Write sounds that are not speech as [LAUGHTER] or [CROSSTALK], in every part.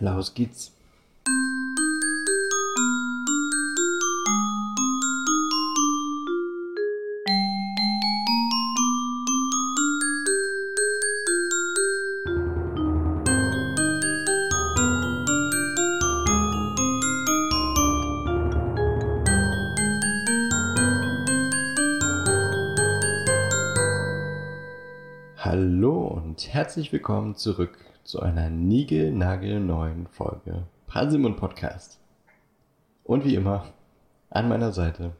Los geht's. Hallo und herzlich willkommen zurück zu einer niegelnagelneuen Folge Pasimon Podcast. Und wie immer, an meiner Seite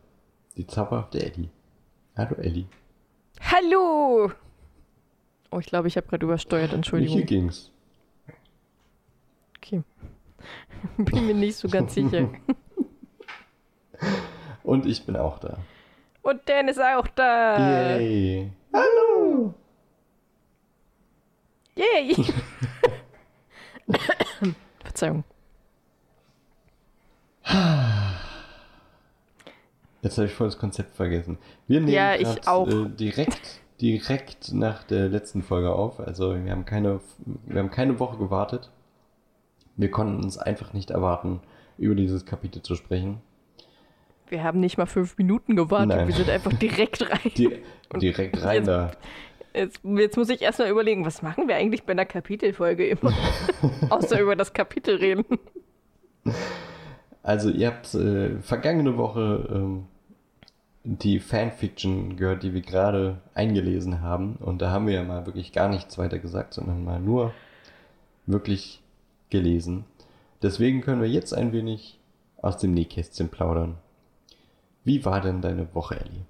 die zauberhafte Ellie. Hallo Ellie. Hallo! Oh, ich glaube, ich habe gerade übersteuert, Entschuldigung. Hier ging's. Okay. [LAUGHS] Bin mir nicht so ganz sicher. Und ich bin auch da. Und Dan ist auch da. Yay. Hallo. Yay! [LAUGHS] Verzeihung. Jetzt habe ich voll das Konzept vergessen. Wir nehmen Ja, grad. Äh, direkt, direkt nach der letzten Folge auf. Also wir haben keine, wir haben keine Woche gewartet. Wir konnten uns einfach nicht erwarten, über dieses Kapitel zu sprechen. Wir haben nicht mal fünf Minuten gewartet. Nein. Wir sind einfach direkt rein. [LAUGHS] Die, direkt rein da. Jetzt, jetzt muss ich erstmal überlegen, was machen wir eigentlich bei einer Kapitelfolge immer? [LAUGHS] Außer über das Kapitel reden. Also ihr habt äh, vergangene Woche ähm, die Fanfiction gehört, die wir gerade eingelesen haben. Und da haben wir ja mal wirklich gar nichts weiter gesagt, sondern mal nur wirklich gelesen. Deswegen können wir jetzt ein wenig aus dem Nähkästchen plaudern. Wie war denn deine Woche, Ellie?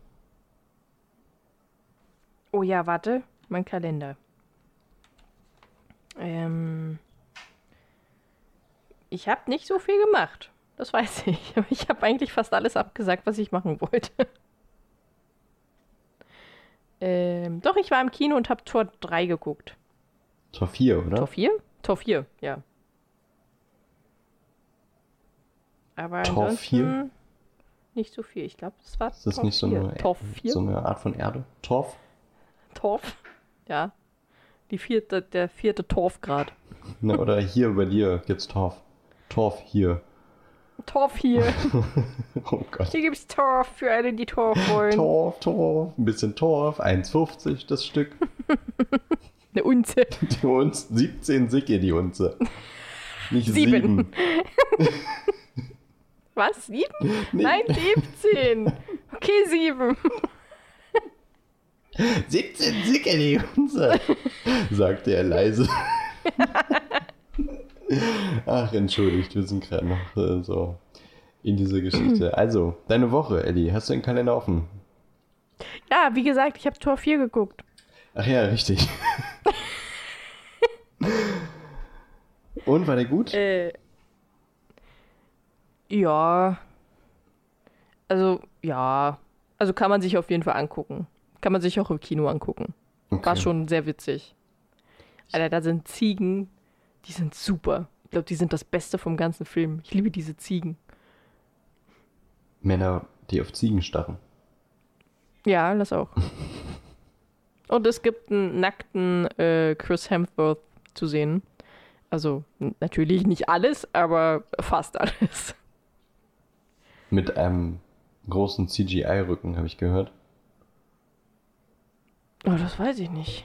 Oh ja, warte. Mein Kalender. Ähm, ich habe nicht so viel gemacht. Das weiß [LAUGHS] ich. Aber ich habe eigentlich fast alles abgesagt, was ich machen wollte. [LAUGHS] Ähm, doch, ich war im Kino und habe Tor 3 geguckt. Tor 4, oder? Tor 4? Tor 4, ja. Aber Tor ansonsten 4? nicht so viel. Ich glaube, das war Ist das Tor nicht so 4. eine, Tor 4? so eine Art von Erde? Torf? Torf? Ja. Die vierte, der vierte Torfgrad. Ne, oder hier bei dir gibt's Torf. Torf hier. Torf hier. [LAUGHS] Oh Gott. Hier gibt's Torf für alle, die Torf wollen. Torf, Torf, ein bisschen Torf, 1,50 das Stück. [LAUGHS] Eine Unze. [LAUGHS] Die Unze, 17 Sicke die Unze. Nicht Sieben. 7. Was? Sieben? Nein, 17. Okay, sieben. 17 Sicke die Unze, sagte er leise. Ach, entschuldigt, wir sind gerade noch äh, so in dieser Geschichte. Also, deine Woche, Ellie, hast du den Kalender offen? Ja, wie gesagt, ich habe Tor 4 geguckt. Ach ja, richtig. Und, war der gut? Äh. Ja. Also, ja. Also kann man sich auf jeden Fall angucken. Kann man sich auch im Kino angucken. War Okay. schon sehr witzig. Alter, da sind Ziegen, die sind super. Ich glaube, die sind das Beste vom ganzen Film. Ich liebe diese Ziegen. Männer, die auf Ziegen starren. Ja, das auch. [LAUGHS] Und es gibt einen nackten äh, Chris Hemsworth zu sehen. Also natürlich nicht alles, aber fast alles. Mit einem großen CGI-Rücken, habe ich gehört. Oh, das weiß ich nicht.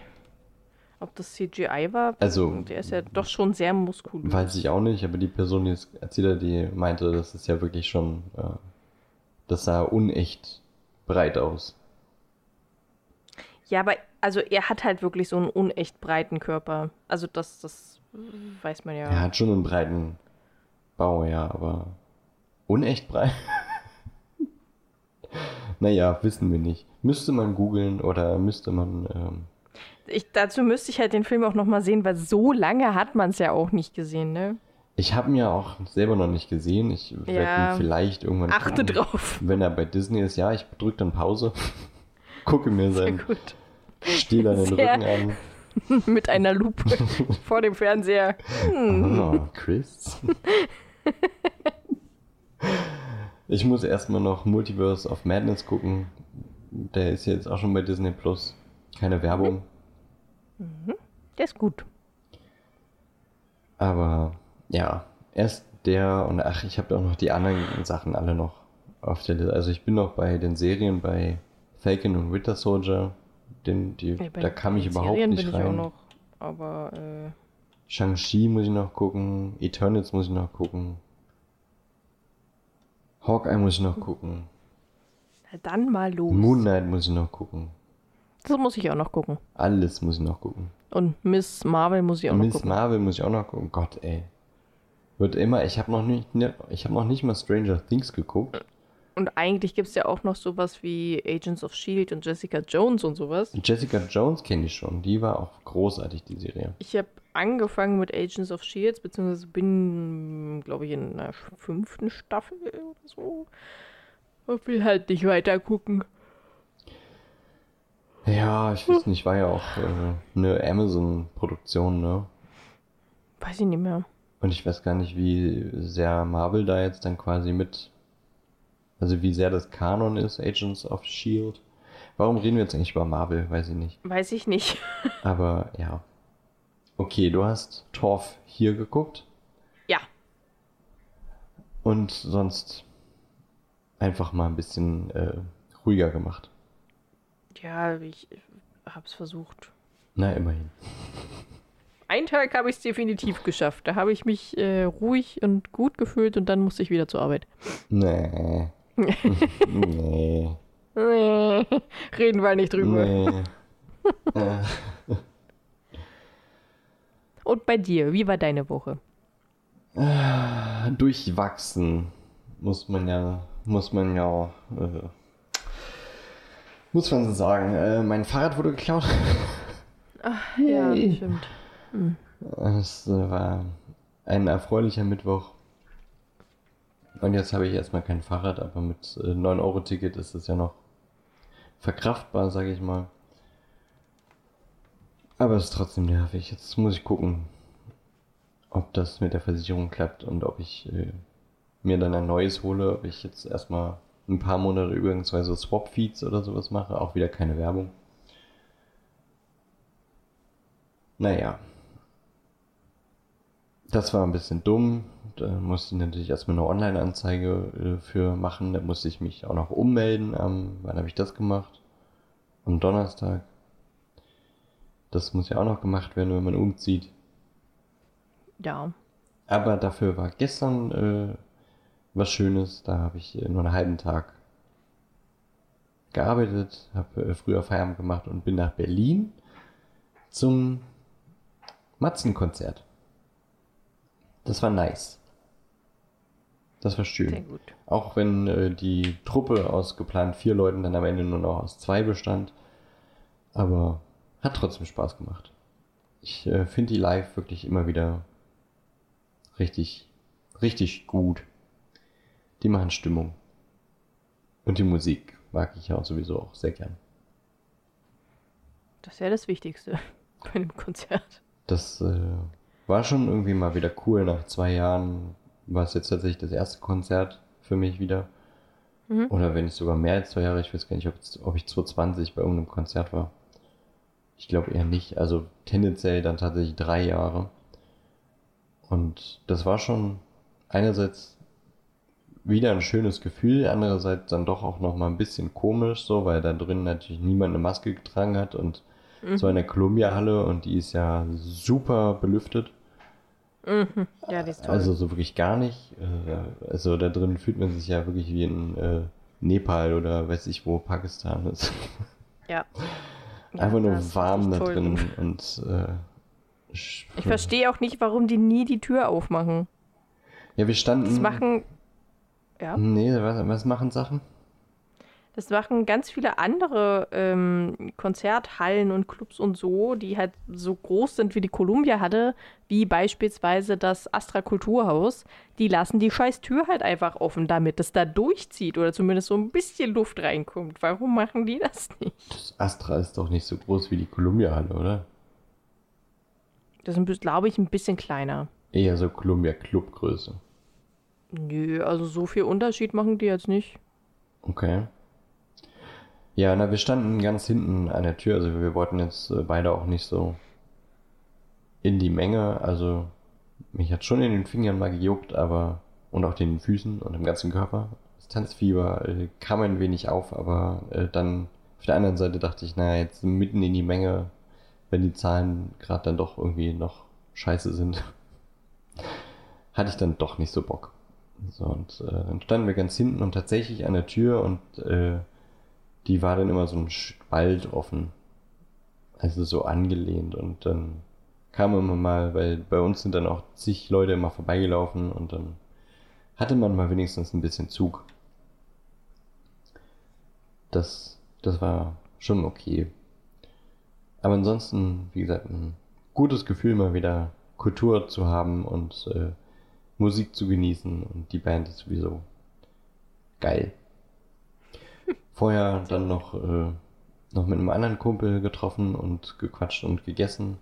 Ob das CGI war? Also- Der ist ja doch schon sehr muskulös. Weiß ich auch nicht, aber die Person, die es erzählt hat, die meinte, das ist ja wirklich schon, äh, das sah unecht breit aus. Ja, aber also er hat halt wirklich so einen unecht breiten Körper. Also das, das weiß man ja. Er hat schon einen breiten Bau, ja, aber unecht breit? [LAUGHS] naja, wissen wir nicht. Müsste man googeln oder müsste man, ähm, Ich, dazu müsste ich halt den Film auch nochmal sehen, weil so lange hat man es ja auch nicht gesehen, ne? ich habe ihn ja auch selber noch nicht gesehen. Ich werde Ja. ihn vielleicht irgendwann Achte gucken. drauf. Wenn er bei Disney ist, ja, ich drücke dann Pause, [LAUGHS] gucke mir seinen. Stiel an den Sehr- Rücken an. [LAUGHS] Mit einer Lupe [LAUGHS] vor dem Fernseher. Hm. Oh, Chris. Ich muss erstmal noch Multiverse of Madness gucken. Der ist jetzt auch schon bei Disney Plus. Keine Werbung. Der ist gut. Aber ja, erst der und ach, ich habe auch noch die anderen Sachen alle noch auf der Liste. Also ich bin noch bei den Serien bei Falcon und Winter Soldier. Den, die, Ja, da kam ich überhaupt Serien nicht bin ich auch rein. noch, aber äh, Shang-Chi muss ich noch gucken. Eternals muss ich noch gucken. Hawkeye muss ich noch gucken. na dann mal los. Moon Knight muss ich noch gucken. Das muss ich auch noch gucken. Alles muss ich noch gucken. Und Miss Marvel muss ich auch noch Miss gucken. Marvel muss ich auch noch gucken. Gott, ey. Wird immer, ich habe noch nicht, ne, ich habe noch nicht mal Stranger Things geguckt. Und eigentlich gibt es ja auch noch sowas wie Agents of Shield und Jessica Jones und sowas. Jessica Jones kenne ich schon. Die war auch großartig, die Serie. Ich habe angefangen mit Agents of Shield, E beziehungsweise bin, glaube ich, in der fünften Staffel oder so. Und will halt nicht weiter gucken. Ja, ich weiß nicht, war ja auch äh, eine Amazon-Produktion, ne? Weiß ich nicht mehr. Und ich weiß gar nicht, wie sehr Marvel da jetzt dann quasi mit, also wie sehr das Kanon ist, Agents of Shield. Warum reden wir jetzt eigentlich über Marvel? Weiß ich nicht. Weiß ich nicht. [LAUGHS] Aber ja. Okay, du hast Torf hier geguckt ja, und sonst einfach mal ein bisschen äh, ruhiger gemacht. ja, ich hab's versucht. Na, immerhin. Einen Tag habe ich es definitiv geschafft. Da habe ich mich äh, ruhig und gut gefühlt und dann musste ich wieder zur Arbeit. Nee. [LAUGHS] nee. Reden wir nicht drüber. Nee. [LAUGHS] äh, Und bei dir, wie war deine Woche? durchwachsen muss man ja, muss man ja, äh, muss man so sagen. Äh, mein Fahrrad wurde geklaut. [LAUGHS] Ja, stimmt. Es äh, war ein erfreulicher Mittwoch. Und jetzt habe ich erstmal kein Fahrrad, aber mit äh, 9-Euro-Ticket ist es ja noch verkraftbar, sage ich mal. Aber es ist trotzdem nervig. Jetzt muss ich gucken, ob das mit der Versicherung klappt und ob ich äh, mir dann ein neues hole, ob ich jetzt erstmal ein paar Monate übergangsweise Swap-Feeds oder sowas mache. Auch wieder keine Werbung. Naja. Das war ein bisschen dumm. Da musste ich natürlich erstmal eine Online-Anzeige äh, für machen. Da musste ich mich auch noch ummelden. Am, wann habe ich das gemacht? Am Donnerstag. Das muss ja auch noch gemacht werden, wenn man umzieht. Ja. Aber dafür war gestern äh, was Schönes. Da habe ich äh, nur einen halben Tag gearbeitet, habe äh, früher Feierabend gemacht und bin nach Berlin zum Matzenkonzert. Das war nice. Das war schön. Sehr gut. Auch wenn äh, die Truppe aus geplant vier Leuten dann am Ende nur noch aus zwei bestand. Aber hat trotzdem Spaß gemacht. Ich äh, finde die live wirklich immer wieder richtig, richtig gut. Die machen Stimmung. Und die Musik mag ich auch sowieso auch sehr gern. Das ist ja das Wichtigste [LAUGHS] bei einem Konzert. Das äh, war schon irgendwie mal wieder cool. Nach zwei Jahren war es jetzt tatsächlich das erste Konzert für mich wieder. Mhm. Oder wenn nicht sogar mehr als zwei Jahre. Ich weiß gar nicht, ob, ob ich 2020 bei irgendeinem Konzert war. Ich glaube eher nicht. Also tendenziell dann tatsächlich drei Jahre. Und das war schon einerseits wieder ein schönes Gefühl, andererseits dann doch auch noch mal ein bisschen komisch, so, weil da drin natürlich niemand eine Maske getragen hat und Mhm. so in der Columbia-Halle und die ist ja super belüftet. Mhm. Ja, die ist toll. Also so wirklich gar nicht. Äh, Also da drin fühlt man sich ja wirklich wie in äh, Nepal oder weiß ich wo, Pakistan ist. [LAUGHS] ja. Einfach Ja, nur das ist warm da toll. drin und äh, Ich verstehe auch nicht, warum die nie die Tür aufmachen. Ja, wir standen. Das machen. Ja. Nee, was, was machen Sachen? Das machen ganz viele andere ähm, Konzerthallen und Clubs und so, die halt so groß sind wie die Columbia hatte, wie beispielsweise das Astra Kulturhaus. Die lassen die scheiß Tür halt einfach offen, damit es da durchzieht oder zumindest so ein bisschen Luft reinkommt. Warum machen die das nicht? Das Astra ist doch nicht so groß wie die Columbia-Halle, oder? Das ist, glaube ich, ein bisschen kleiner. Eher so Columbia-Clubgröße. Nö, also so viel Unterschied machen die jetzt nicht. Okay. Ja, na, wir standen ganz hinten an der Tür, also wir wollten jetzt äh, beide auch nicht so in die Menge, also mich hat schon in den Fingern mal gejuckt, aber und auch den Füßen und im ganzen Körper. Das Tanzfieber äh, kam ein wenig auf, aber äh, dann auf der anderen Seite dachte ich, naja, jetzt mitten in die Menge, wenn die Zahlen gerade dann doch irgendwie noch scheiße sind, [LAUGHS] hatte ich dann doch nicht so Bock. So, und äh, dann standen wir ganz hinten und tatsächlich an der Tür und äh, die war dann immer so ein Spalt offen. Also so angelehnt und dann kam immer mal, weil bei uns sind dann auch zig Leute immer vorbeigelaufen und dann hatte man mal wenigstens ein bisschen Zug. Das, das war schon okay. Aber ansonsten, wie gesagt, ein gutes Gefühl, mal wieder Kultur zu haben und äh, Musik zu genießen und die Band ist sowieso geil. Vorher dann noch, äh, noch mit einem anderen Kumpel getroffen und gequatscht und gegessen.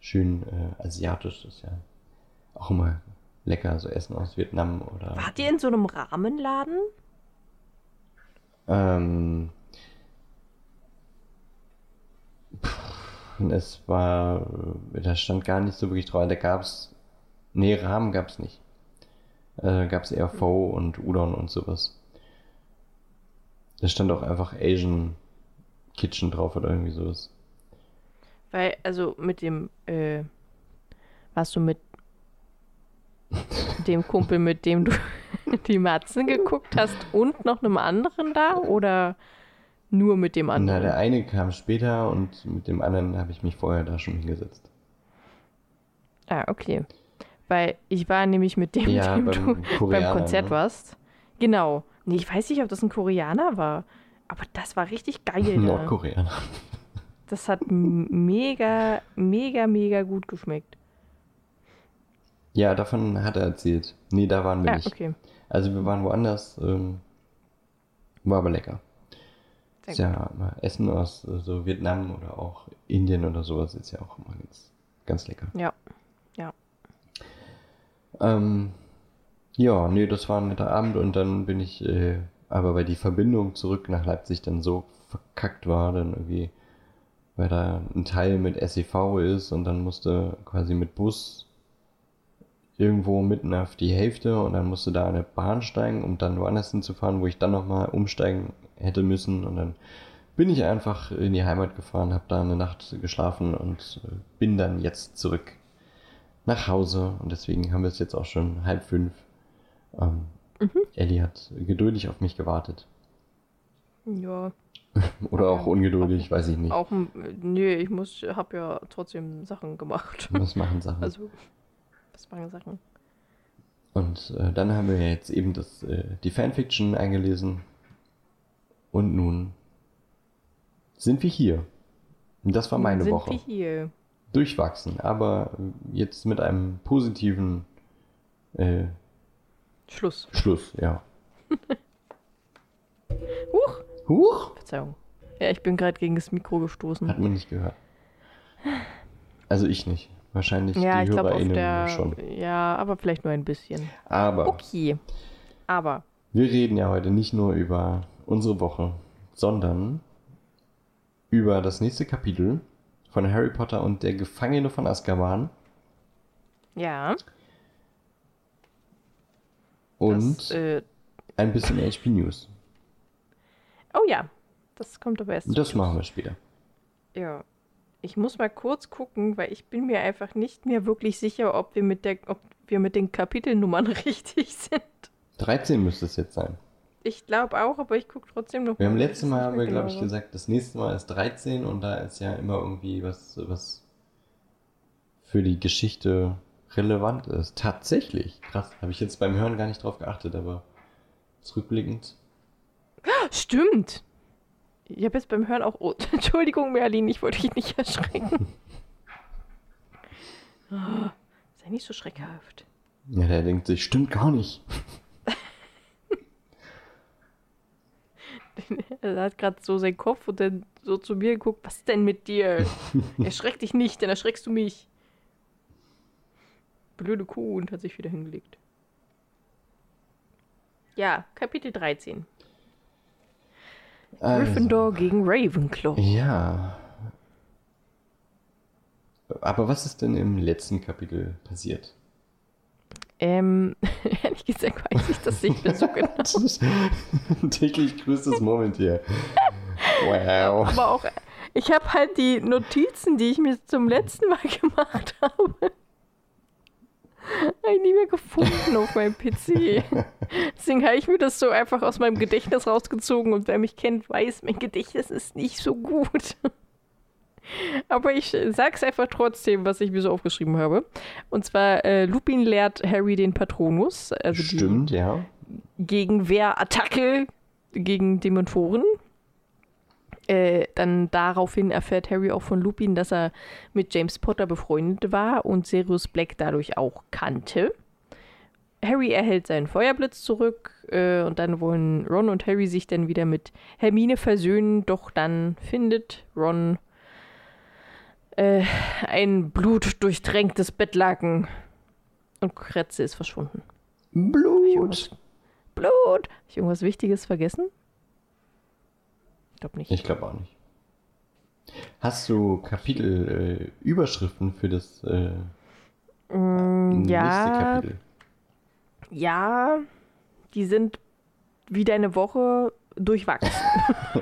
Schön äh, asiatisch ist ja auch immer lecker, so Essen aus Vietnam oder. Wart ihr in so einem Rahmenladen? Ähm, es war, da stand gar nicht so wirklich drauf. Da gab's, nee, Rahmen gab's nicht. Äh, gab's eher Pho und Udon und sowas. Da stand auch einfach Asian Kitchen drauf oder irgendwie sowas. Weil, also mit dem, äh, warst du mit [LAUGHS] dem Kumpel, mit dem du [LAUGHS] die Matzen geguckt hast und noch einem anderen da oder nur mit dem Na, anderen? der eine kam später und mit dem anderen habe ich mich vorher da schon hingesetzt. Ah, okay. Weil ich war nämlich mit dem, Ja, dem beim du beim Koreaner, Konzert ne? warst. Genau. Nee, ich weiß nicht, ob das ein Koreaner war. Aber das war richtig geil. [LAUGHS] Nordkoreaner. Das hat mega, mega, mega gut geschmeckt. Ja, davon hat er erzählt. Nee, da waren wir Ja, nicht. okay. Also wir waren woanders, ähm, war aber lecker. Ist ja Essen aus äh, so Vietnam oder auch Indien oder sowas ist ja auch immer ganz, ganz lecker. Ja. Ja. Ähm, ja, nee, das war ein netter Abend und dann bin ich, äh, aber weil die Verbindung zurück nach Leipzig dann so verkackt war, dann irgendwie, weil da ein Teil mit SEV ist und dann musste quasi mit Bus irgendwo mitten auf die Hälfte und dann musste da eine Bahn steigen, um dann woanders hinzufahren, wo ich dann nochmal umsteigen hätte müssen und dann bin ich einfach in die Heimat gefahren, habe da eine Nacht geschlafen und äh, bin dann jetzt zurück nach Hause und deswegen haben wir es jetzt auch schon halb fünf. Ähm, Ellie hat geduldig auf mich gewartet. Ja. [LAUGHS] Oder auch Ja. ungeduldig, weiß ich nicht. Auch, m- nee, ich muss, hab ja trotzdem Sachen gemacht. Was machen Sachen. Also, was waren Sachen? Und äh, dann haben wir jetzt eben das, äh, die Fanfiction eingelesen. Und nun sind wir hier. Und das war meine Sind Woche. wir hier? Durchwachsen, aber äh, jetzt mit einem positiven äh, Schluss. Schluss, ja. [LAUGHS] Huch! Huch! Verzeihung. Ja, ich bin gerade gegen das Mikro gestoßen. Hat man nicht gehört. Also ich nicht. Wahrscheinlich ja, die ich HörerInnen der. schon. Ja, aber vielleicht nur ein bisschen. Aber Okay. Aber. wir reden ja heute nicht nur über unsere Woche, sondern über das nächste Kapitel von Harry Potter und der Gefangene von Azkaban Ja. Und Das, äh, ein bisschen HP News. oh ja. Das kommt aber erst. Das machen wir später. Ja. Ich muss mal kurz gucken, weil ich bin mir einfach nicht mehr wirklich sicher, ob wir mit der, ob wir mit den Kapitelnummern [LAUGHS] richtig sind. 13 müsste es jetzt sein. Ich glaube auch, aber ich gucke trotzdem noch Wir haben letztes Mal, haben wir, glaube ich, gesagt, das nächste Mal ist 13 und da ist ja immer irgendwie was, was für die Geschichte relevant ist. Tatsächlich. Krass. Habe ich jetzt beim Hören gar nicht drauf geachtet, aber zurückblickend. Stimmt. Ich habe jetzt beim Hören auch. Oh, [LAUGHS] Entschuldigung, Merlin, ich wollte dich nicht [LAUGHS] erschrecken. Oh, sei nicht so schreckhaft. Ja, der denkt sich, stimmt gar nicht. [LAUGHS] Er hat gerade so seinen Kopf und dann so zu mir geguckt. Was ist denn mit dir? Erschreck dich nicht, dann erschreckst du mich. Blöde Kuh und hat sich wieder hingelegt. Ja, Kapitel 13. Also, Gryffindor gegen Ravenclaw. Ja. Aber was ist denn im letzten Kapitel passiert? Ähm, [LAUGHS] ehrlich gesagt weiß ich das nicht mehr so genau. [LAUGHS] Täglich größtes Moment hier. Wow. Aber auch, ich habe halt die Notizen, die ich mir zum letzten Mal gemacht habe, hab ich nie mehr gefunden auf meinem PC. [LAUGHS] Deswegen habe ich mir das so einfach aus meinem Gedächtnis rausgezogen und wer mich kennt, weiß, mein Gedächtnis ist nicht so gut. Aber ich sag's einfach trotzdem, was ich mir so aufgeschrieben habe. Und zwar, äh, Lupin lehrt Harry den Patronus, also Stimmt, ja. Gegenwehrattacke gegen Dementoren. Äh, dann daraufhin erfährt Harry auch von Lupin, dass er mit James Potter befreundet war und Sirius Black dadurch auch kannte. Harry erhält seinen Feuerblitz zurück äh, und dann wollen Ron und Harry sich dann wieder mit Hermine versöhnen, doch dann findet Ron äh, ein blutdurchtränktes Bettlaken und Kretze ist verschwunden. Blut. Blut! Habe ich irgendwas Wichtiges vergessen? Ich glaube nicht. Ich glaube auch nicht. Hast du Kapitel-Überschriften für das äh, Mm, nächste ja, Kapitel? Ja, die sind wie deine Woche durchwachsen. [LAUGHS]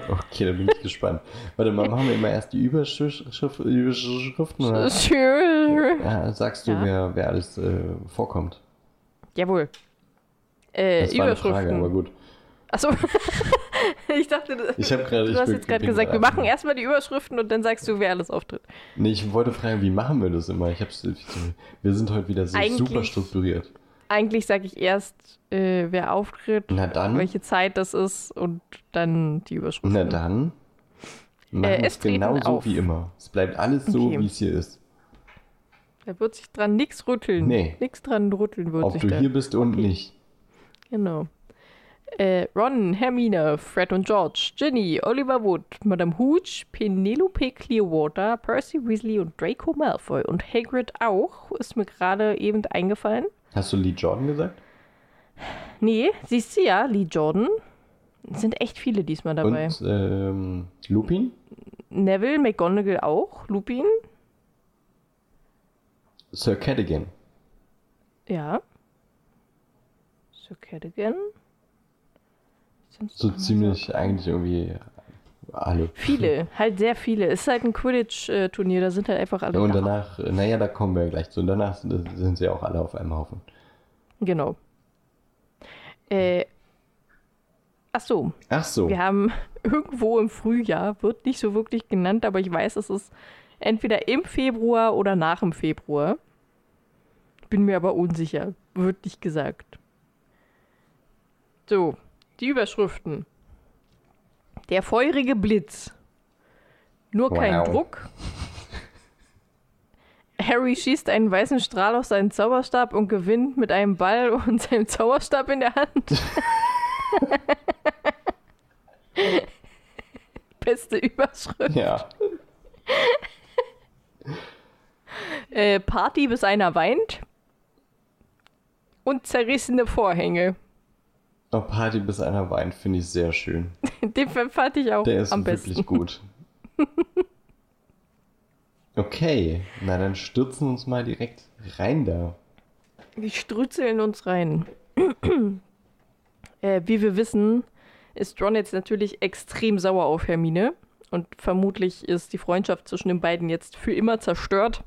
Okay, da bin ich gespannt. Warte mal, machen wir immer erst die Überschrift, Überschriften oder ja, sagst du, Ja. wer, wer alles äh, vorkommt? Jawohl. Äh, Das war eine Überschriften. Frage, aber gut. Achso. [LAUGHS] ich dachte, du, Ich gerade. du ich hast jetzt gerade gesagt, wir machen erstmal die Überschriften und dann sagst du, wer alles auftritt. Nee, ich wollte fragen, wie machen wir das immer? Ich hab's, wir sind heute wieder so Eigentlich- super strukturiert. Eigentlich sage ich erst, äh, wer auftritt, welche Zeit das ist und dann die Überschriften. Na dann. Machen Äh, es genau so wie immer. Es bleibt alles so, Okay. wie es hier ist. Da wird sich dran nichts rütteln. Nee. Nichts dran rütteln wird Ob sich du da. hier bist und Okay. nicht. Genau. Äh, Ron, Hermine, Fred und George, Ginny, Oliver Wood, Madame Hooch, Penelope Clearwater, Percy Weasley und Draco Malfoy und Hagrid auch, ist mir gerade eben eingefallen. Hast du Lee Jordan gesagt? Nee, siehst du ja, Lee Jordan. Es sind echt viele diesmal dabei. Und ähm, Lupin? Neville, McGonagall auch, Lupin, Sir Cadogan. ja. Sir Cadogan. So ziemlich eigentlich irgendwie alle. Viele, halt sehr viele. Es ist halt ein Quidditch-Turnier, da sind halt einfach alle Ja, und da. danach, naja, da kommen wir gleich zu. Und danach sind, sind sie auch alle auf einem Haufen. Genau. Äh, ach so, Ach so. wir haben [LAUGHS] irgendwo im Frühjahr, wird nicht so wirklich genannt, aber ich weiß, es ist entweder im Februar oder nach dem Februar. Bin mir aber unsicher, wird nicht gesagt. So, die Überschriften. Der feurige Blitz. Nur kein Wow. Druck. Harry schießt einen weißen Strahl auf seinen Zauberstab und gewinnt mit einem Ball [LAUGHS] und seinem Zauberstab in der Hand. [LAUGHS] Beste Überschrift. Ja. Äh, Party, bis einer weint. Und zerrissene Vorhänge. Oh, Party bis einer weint, finde ich sehr schön. [LAUGHS] Den fand ich auch Der ist am wirklich besten. gut. [LAUGHS] Okay, na dann stürzen wir uns mal direkt rein da. Wir strützeln uns rein. [CLEARS THROAT] äh, wie wir wissen, ist Ron jetzt natürlich extrem sauer auf Hermine. Und vermutlich ist die Freundschaft zwischen den beiden jetzt für immer zerstört.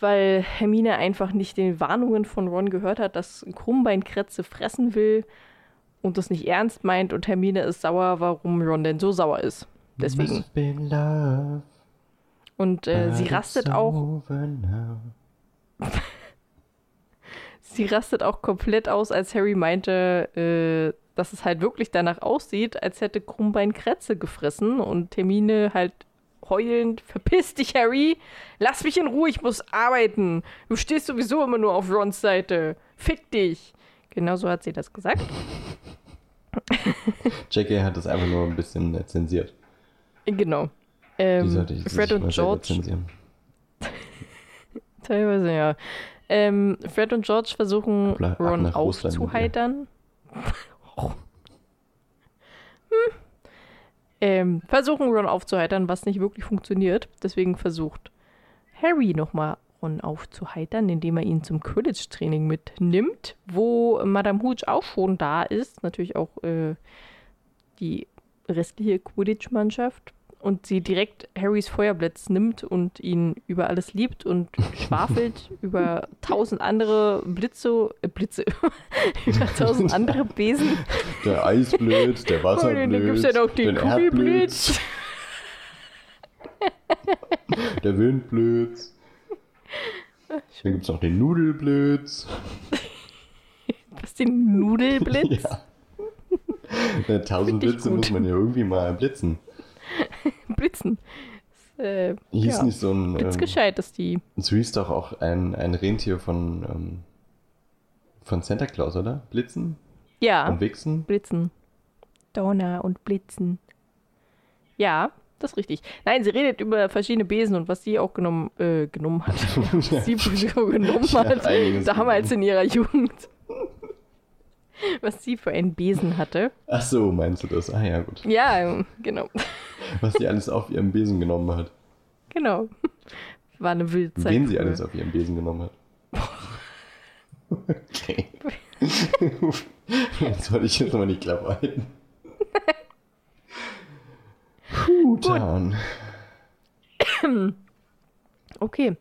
Weil Hermine einfach nicht den Warnungen von Ron gehört hat, dass Krummbeinkretze fressen will und das nicht ernst meint. Und Hermine ist sauer, warum Ron denn so sauer ist. Deswegen. Love, Und äh, sie rastet auch. [LAUGHS] Sie rastet auch komplett aus, als Harry meinte, äh, dass es halt wirklich danach aussieht, als hätte Krummbein Kretze gefressen und Hermine halt heulend, verpiss dich, Harry, lass mich in Ruhe, ich muss arbeiten. Du stehst sowieso immer nur auf Rons Seite. Fick dich. Genau so hat sie das gesagt. [LAUGHS] J.K. hat das einfach nur ein bisschen zensiert. Genau. Ähm, ich Fred und George. [LAUGHS] Teilweise ja. Ähm, Fred und George versuchen, Ron aufzuheitern. [LAUGHS] hm. Ähm, versuchen Ron aufzuheitern, was nicht wirklich funktioniert. Deswegen versucht Harry nochmal Ron aufzuheitern, indem er ihn zum Quidditch-Training mitnimmt, wo Madame Hooch auch schon da ist. Natürlich auch äh, die restliche Quidditch-Mannschaft. Und sie direkt Harrys Feuerblitz nimmt und ihn über alles liebt und [LAUGHS] schwafelt über tausend andere Blitze, äh, Blitze, [LAUGHS] über tausend andere Besen. Der Eisblitz, der Und Wasserblitz, dann gibt es ja noch den der Kugelblitz. der Windblitz. Dann gibt es noch den Nudelblitz. Was den Nudelblitz? Ja. Ja, [LAUGHS] tausend Blitze muss man ja irgendwie mal blitzen. [LAUGHS] Blitzen. Das, äh, Hieß ja. nicht so ein. Ähm, Blitzgescheit ist die. so hieß doch auch ein, ein Rentier von, ähm, von Santa Claus, oder? Blitzen Ja, und Wichsen? Blitzen. Donner und Blitzen. Ja, das ist richtig. Nein, sie redet über verschiedene Besen und was sie auch genommen, äh, genommen hat. [LAUGHS] was sie genommen Ja, hat. einiges damals in ihrer Jugend. [LAUGHS] was sie für einen Besen hatte. Ach so, meinst du das? Ah ja, gut. Ja, genau. [LAUGHS] Was sie alles auf ihrem Besen genommen hat. Genau. War eine Wildzeit. Wen sie früher. alles auf ihrem Besen genommen hat. Okay. [LAUGHS] Jetzt soll ich jetzt mal die Klappe halten. Puh, Tan. [COUGHS] Okay.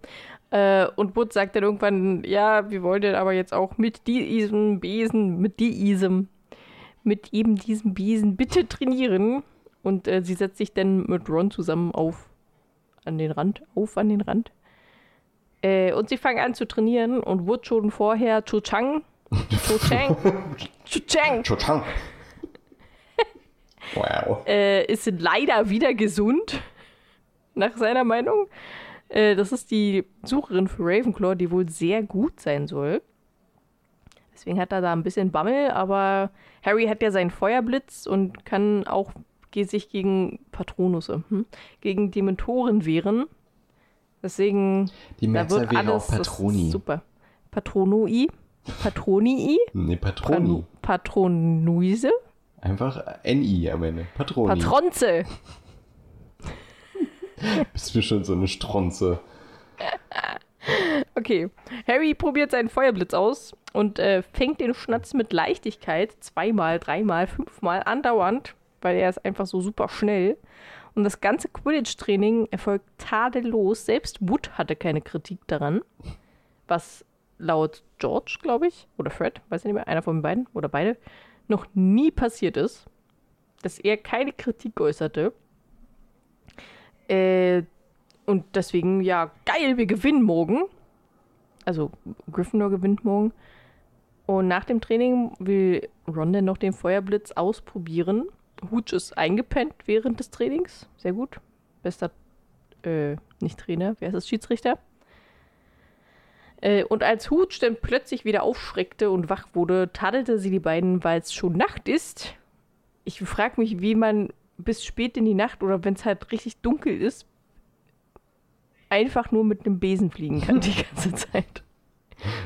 Äh, und Wood sagt dann irgendwann, ja, wir wollen aber jetzt auch mit diesem Besen, mit diesem, mit eben diesem Besen bitte trainieren. Und äh, sie setzt sich dann mit Ron zusammen auf an den Rand, auf an den Rand. Äh, und sie fangen an zu trainieren und Wood schon vorher Cho Chang, Cho Chang, [LAUGHS] Cho Chang, Cho Chang. [LAUGHS] Wow. äh, ist leider wieder gesund, nach seiner Meinung. Äh, das ist die Sucherin für Ravenclaw, die wohl sehr gut sein soll. Deswegen hat er da ein bisschen Bammel, aber Harry hat ja seinen Feuerblitz und kann auch sich gegen Patronusse, hm, gegen Dementoren wehren. Deswegen, Die da wird wäre alles auch Patroni. super. Patronoi, Patronii, [LAUGHS] Nee, Patroni. Patronuise, Einfach NI am Ende. Patroni. Patronze. [LAUGHS] Bist du schon so eine Stronze? Okay, Harry probiert seinen Feuerblitz aus und äh, fängt den Schnatz mit Leichtigkeit zweimal, dreimal, fünfmal andauernd, weil er ist einfach so super schnell. Und das ganze Quidditch-Training erfolgt tadellos. Selbst Wood hatte keine Kritik daran, was laut George, glaube ich, oder Fred, weiß ich nicht mehr, einer von den beiden oder beide, noch nie passiert ist, dass er keine Kritik äußerte. Äh, und deswegen, ja, geil, wir gewinnen morgen. Also Gryffindor gewinnt morgen. Und nach dem Training will Ron dann noch den Feuerblitz ausprobieren. Hooch ist eingepennt während des Trainings. Sehr gut. Bester, äh, nicht Trainer, wer ist das? Schiedsrichter. Äh, und als Hooch dann plötzlich wieder aufschreckte und wach wurde, tadelte sie die beiden, weil es schon Nacht ist. Ich frage mich, wie man bis spät in die Nacht oder wenn es halt richtig dunkel ist, einfach nur mit einem Besen fliegen kann die [LAUGHS] ganze Zeit.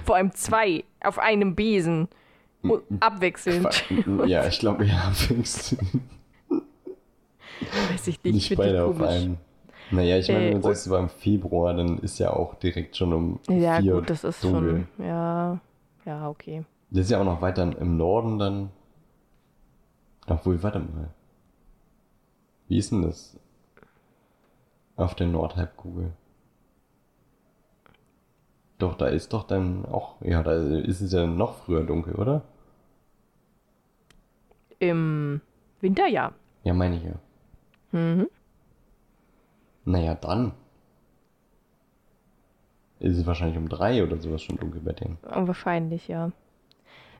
Vor allem zwei auf einem Besen. Abwechselnd. Ja, ich glaube, ja, [LAUGHS] fängst Weiß ich nicht. nicht beide auf einem. Naja, ich meine, Äh, wenn du sagst, es war im Februar, dann ist ja auch direkt schon um Ja, vier gut, das ist dunkel. schon. Ja, ja, okay. Das ist ja auch noch weiter im Norden dann. Obwohl, warte mal. Wie ist denn das? Auf der Nordhalbkugel. Doch, da ist doch dann auch. Ja, da ist es ja noch früher dunkel, oder? Im Winter ja. Ja, meine ich ja. Mhm. Naja, dann. Ist es wahrscheinlich um drei oder sowas schon dunkel bei denen. Wahrscheinlich, ja.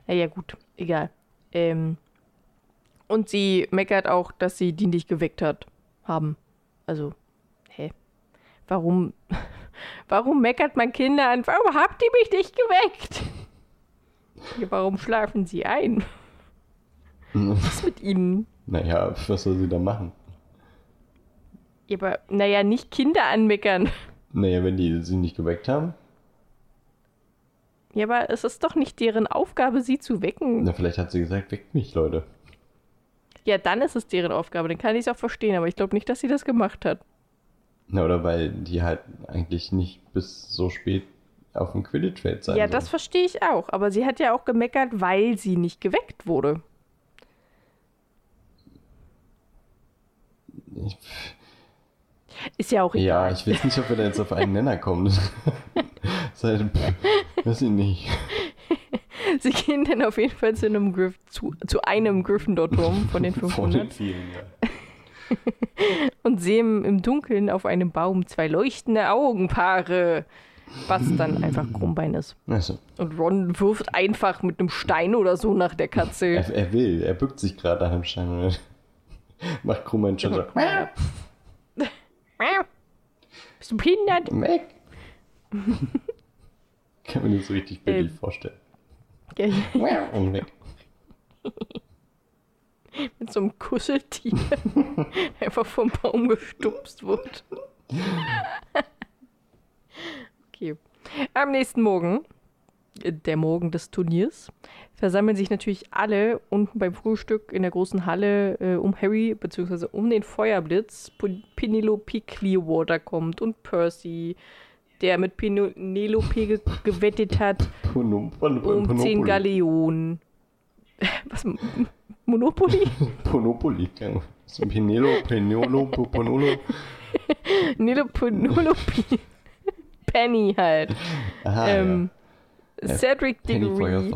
Naja, gut, egal. Ähm, und sie meckert auch, dass sie die nicht geweckt hat. Haben. Also, hä? Warum? [LAUGHS] Warum meckert man Kinder an? Warum habt ihr mich nicht geweckt? [LAUGHS] Warum schlafen sie ein? [LAUGHS] Was ist mit ihnen? Naja, was soll sie da machen? Ja, aber, naja, nicht Kinder anmeckern. Naja, wenn die sie nicht geweckt haben, Ja, aber es ist doch nicht deren Aufgabe, sie zu wecken. na, vielleicht hat sie gesagt, weckt mich, Leute. Ja, dann ist es deren Aufgabe, dann kann ich es auch verstehen, aber ich glaube nicht, dass sie das gemacht hat. Na, oder weil die halt eigentlich nicht bis so spät auf dem Quidditch-Feld sein Ja, soll. das verstehe ich auch, aber sie hat ja auch gemeckert, weil sie nicht geweckt wurde. Ich, Ist ja auch ja, egal. ich weiß nicht, ob wir da jetzt auf einen Nenner kommen. [LAUGHS] [LAUGHS] Das ist halt, weiß ich nicht. [LAUGHS] Sie gehen dann auf jeden Fall zu einem, Griff zu, zu einem Gryffindor-Turm von den [LAUGHS] Von den 500 vielen, ja. [LAUGHS] und sehen im Dunkeln auf einem Baum zwei leuchtende Augenpaare, was dann einfach Krummbein ist. Also, Und Ron wirft einfach mit einem Stein oder so nach der Katze. er, er will, er bückt sich gerade nach dem Stein und macht krumm einen schon so. Bist du behindert? Weg! Kann mir das so richtig bildlich Ähm. vorstellen. Und weg. [LAUGHS] mit so einem Kuscheltier [LAUGHS] einfach vom Baum gestupst wird. [LAUGHS] okay. Am nächsten Morgen, äh, der Morgen des Turniers, versammeln sich natürlich alle unten beim Frühstück in der großen Halle äh, um Harry, beziehungsweise um den Feuerblitz. Penelope Clearwater kommt und Percy, der mit Penelope ge gewettet hat Pono- Pon- Pon- um 10 Monopoly. Galeonen. [LAUGHS] Was? Monopoly? Monopoly. [LAUGHS] Ahnung. So Penelo, Ponolo. [LAUGHS] Nilo Penelope. Penny halt. Aha, ähm, Ja, Cedric ja. Diggory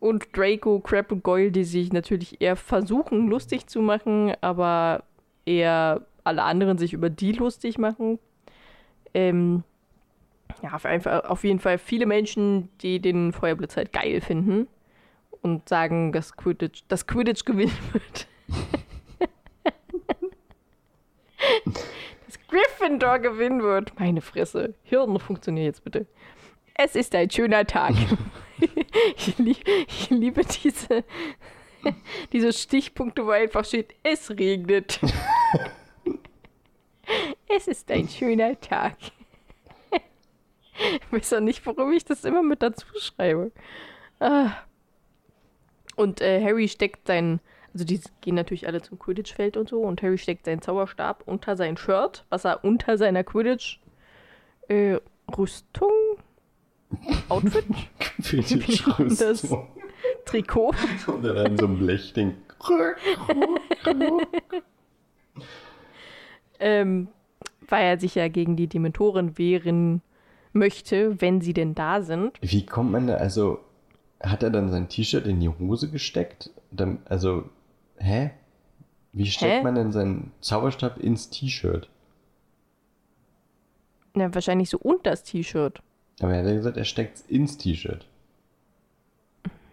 und Draco, Crab und Goyle, die sich natürlich eher versuchen, lustig zu machen, aber eher alle anderen sich über die lustig machen. Ähm, ja, auf, jeden Fall viele Menschen, die den Feuerblitz halt geil finden und sagen, dass Quidditch, dass Quidditch gewinnen wird. dass Gryffindor gewinnen wird. Meine Fresse. Hirn funktioniert jetzt bitte. Es ist ein schöner Tag. [LAUGHS] ich, lieb, ich liebe diese, diese Stichpunkte, wo einfach steht, es regnet. [LAUGHS] es ist ein schöner Tag. Ich weiß auch nicht, warum ich das immer mit dazu schreibe. Ah. Und äh, Harry steckt sein, also die gehen natürlich alle zum Quidditch-Feld und so, und Harry steckt seinen Zauberstab unter sein Shirt, was er unter seiner Quidditch-Rüstung, Outfit, Quidditch Wie nennt das? Trikot Und dann an so einem Blechding. ähm, weil er sich ja gegen die Dementoren wehren möchte, wenn sie denn da sind. Wie kommt man da, also, hat er dann sein T-Shirt in die Hose gesteckt? Dann, also, hä? Wie steckt Hä? man denn seinen Zauberstab ins T-Shirt? Na, wahrscheinlich so unter das T-Shirt. Aber er hat ja gesagt, er steckt ins T-Shirt.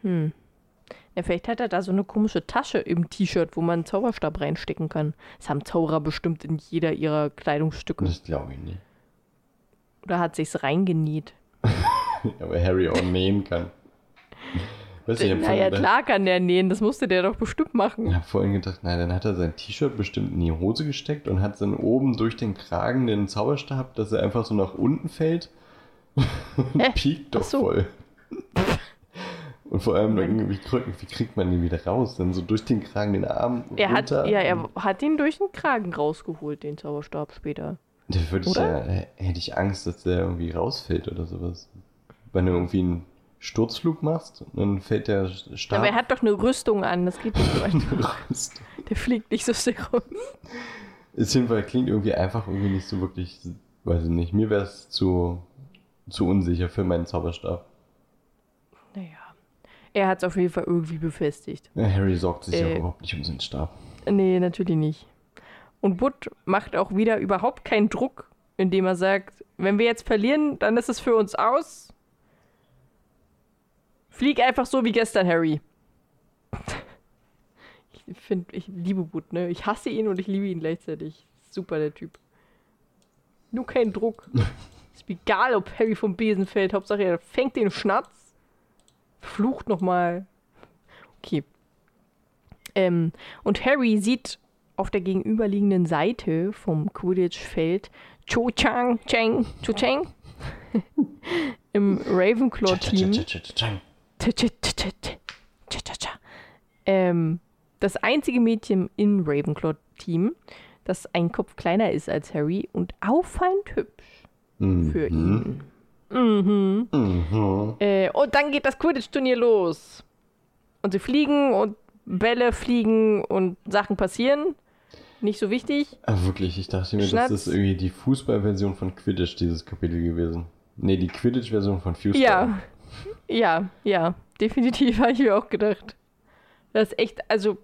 Ja, vielleicht hat er da so eine komische Tasche im T-Shirt, wo man einen Zauberstab reinstecken kann. Das haben Zauberer bestimmt in jeder ihrer Kleidungsstücke. Das glaube ich nicht. Oder hat sich's reingenäht. [LAUGHS] Aber Harry auch nähen kann. Weißt du, habe vorhin, gedacht- klar kann der nähen, das musste der doch bestimmt machen. ich hab vorhin gedacht, nein, dann hat er sein T-Shirt bestimmt in die Hose gesteckt und hat dann oben durch den Kragen den Zauberstab, dass er einfach so nach unten fällt. und [LAUGHS] Hä? piekt doch so. voll. [LAUGHS] Und vor allem, dann, wie, kriegt- wie kriegt man den wieder raus? Dann so durch den Kragen den Arm Er hat, runter. ja, er hat ihn durch den Kragen rausgeholt, den Zauberstab später. Da würde ich ja, hätte ich Angst, dass der irgendwie rausfällt oder sowas. Wenn du irgendwie einen Sturzflug machst, dann fällt der Stab. Aber er hat doch eine Rüstung an, das geht nicht so. [LAUGHS] Der fliegt nicht so sehr raus. Ist jedenfalls klingt irgendwie einfach irgendwie nicht so wirklich, weiß ich nicht. Mir wäre es zu, zu unsicher für meinen Zauberstab. Naja. Er hat es auf jeden Fall irgendwie befestigt. Ja, Harry sorgt sich ja Äh. überhaupt nicht um seinen Stab. Nee, natürlich nicht. Und Wood macht auch wieder überhaupt keinen Druck, indem er sagt, wenn wir jetzt verlieren, dann ist es für uns aus. Flieg einfach so wie gestern, Harry. [LAUGHS] Ich finde, ich liebe Wood, ne? Ich hasse ihn und ich liebe ihn gleichzeitig. Super, der Typ. Nur kein Druck. [LAUGHS] Ist mir egal, ob Harry vom Besen fällt. Hauptsache, er fängt den Schnatz. Flucht nochmal. Okay. Ähm, und Harry sieht auf der gegenüberliegenden Seite vom Quidditch-Feld Cho Chang Chang Cho Chang im Ravenclaw-Team ähm, das einzige Mädchen im Ravenclaw-Team, das ein Kopf kleiner ist als Harry und auffallend hübsch Mhm. für ihn. Mhm. Mhm. Äh, und dann geht das Quidditch-Turnier los. Und sie fliegen und Bälle fliegen und Sachen passieren. Nicht so wichtig. Ah, wirklich, ich dachte mir, Schnatz. das ist irgendwie die Fußballversion von Quidditch, dieses Kapitel gewesen. Nee, die Quidditch-Version von Fußball. Ja, ja, ja, definitiv [LAUGHS] habe ich mir auch gedacht. Das ist echt, also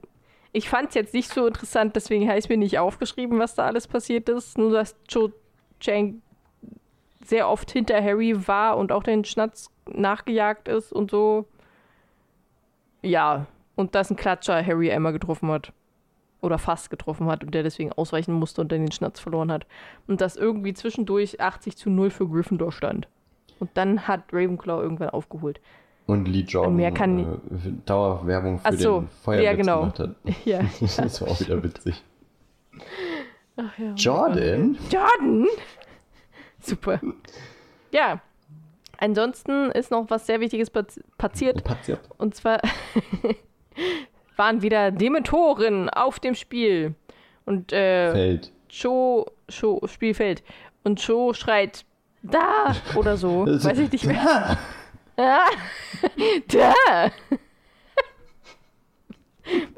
ich fand es jetzt nicht so interessant, deswegen habe ich mir nicht aufgeschrieben, was da alles passiert ist. Nur, dass Cho Chang sehr oft hinter Harry war und auch den Schnatz nachgejagt ist und so. Ja, und dass ein Klatscher Harry einmal getroffen hat. Oder fast getroffen hat und der deswegen ausweichen musste und dann den Schnatz verloren hat. Und dass irgendwie zwischendurch 80 zu 0 für Gryffindor stand. Und dann hat Ravenclaw irgendwann aufgeholt. Und Lee Jordan Mehr kann äh, Dauerwerbung für Ach so, den Feuerwitz ja, genau. gemacht hat. [LAUGHS] Ja. [LAUGHS] Das war auch wieder witzig. Ach, ja. Jordan? Jordan! Super. Ja. Ansonsten ist noch was sehr Wichtiges. Passiert. Und zwar [LAUGHS] waren wieder Dementoren auf dem Spiel. Und äh, Feld. Cho, Cho, Spielfeld. Und Cho schreit, da! Oder so. [LAUGHS] Weiß ich nicht [LAUGHS] mehr. Ah, [LAUGHS] da!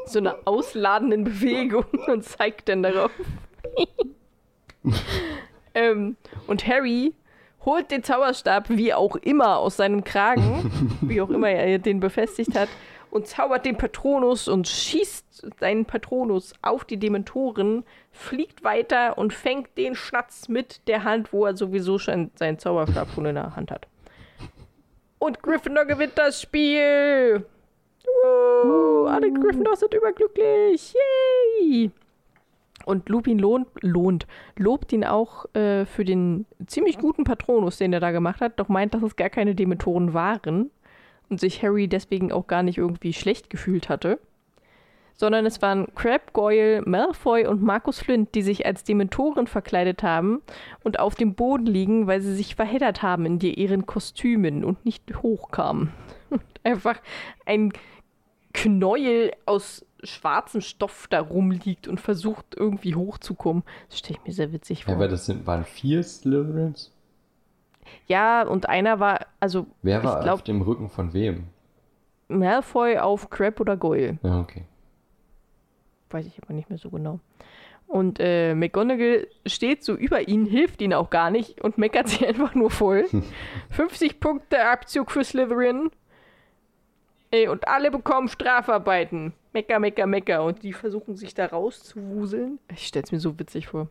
so eine ausladenden Bewegung und zeigt dann darauf. ähm, und Harry holt den Zauberstab, wie auch immer, aus seinem Kragen, wie auch immer er den befestigt hat, und zaubert den Patronus und schießt seinen Patronus auf die Dementoren, fliegt weiter und fängt den Schnatz mit der Hand, wo er sowieso schon seinen Zauberstab schon in der Hand hat. Und Gryffindor gewinnt das Spiel! Woo, alle Gryffindors sind überglücklich! Yay! Und Lupin lohnt, lohnt, lobt ihn auch äh, für den ziemlich guten Patronus, den er da gemacht hat, doch meint, dass es gar keine Dementoren waren und sich Harry deswegen auch gar nicht irgendwie schlecht gefühlt hatte. Sondern es waren Crab, Goyle, Malfoy und Markus Flint, die sich als Dementoren verkleidet haben und auf dem Boden liegen, weil sie sich verheddert haben in ihren Kostümen und nicht hochkamen. [LAUGHS] Und einfach ein Knäuel aus schwarzem Stoff da rumliegt und versucht irgendwie hochzukommen. Das stelle ich mir sehr witzig vor. Ja, weil das sind, waren vier Slytherins? Ja, und einer war, also Wer war ich glaube auf dem Rücken von wem? Malfoy auf Crab oder Goyle. Ja, okay. Weiß ich aber nicht mehr so genau. Und äh, McGonagall steht so über ihn, hilft ihn auch gar nicht und meckert sie [LAUGHS] einfach nur voll. [LAUGHS] 50 Punkte Abzug für Slytherin. Ey, und alle bekommen Strafarbeiten. Mecker, mecker, mecker. Und die versuchen sich da rauszuwuseln. Ich stell's mir so witzig vor.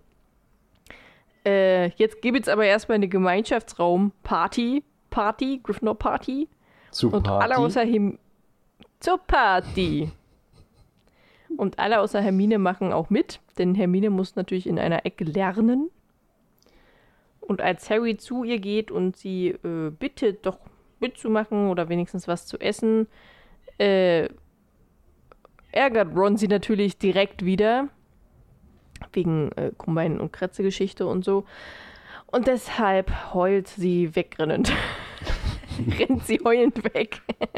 Äh, jetzt gibt es aber erstmal eine Gemeinschaftsraum-Party. Party, Gryffindor-Party. Zu Und Party? alle außer Herm zur Party. Und alle außer Hermine machen auch mit, denn Hermine muss natürlich in einer Ecke lernen. Und als Harry zu ihr geht und sie äh, bittet, doch mitzumachen oder wenigstens was zu essen, äh, ärgert Ron sie natürlich direkt wieder. Wegen äh, Krummbein- und Kretze-Geschichte und so. Und deshalb heult sie wegrennend. [LAUGHS] rennt sie heulend weg. [LAUGHS]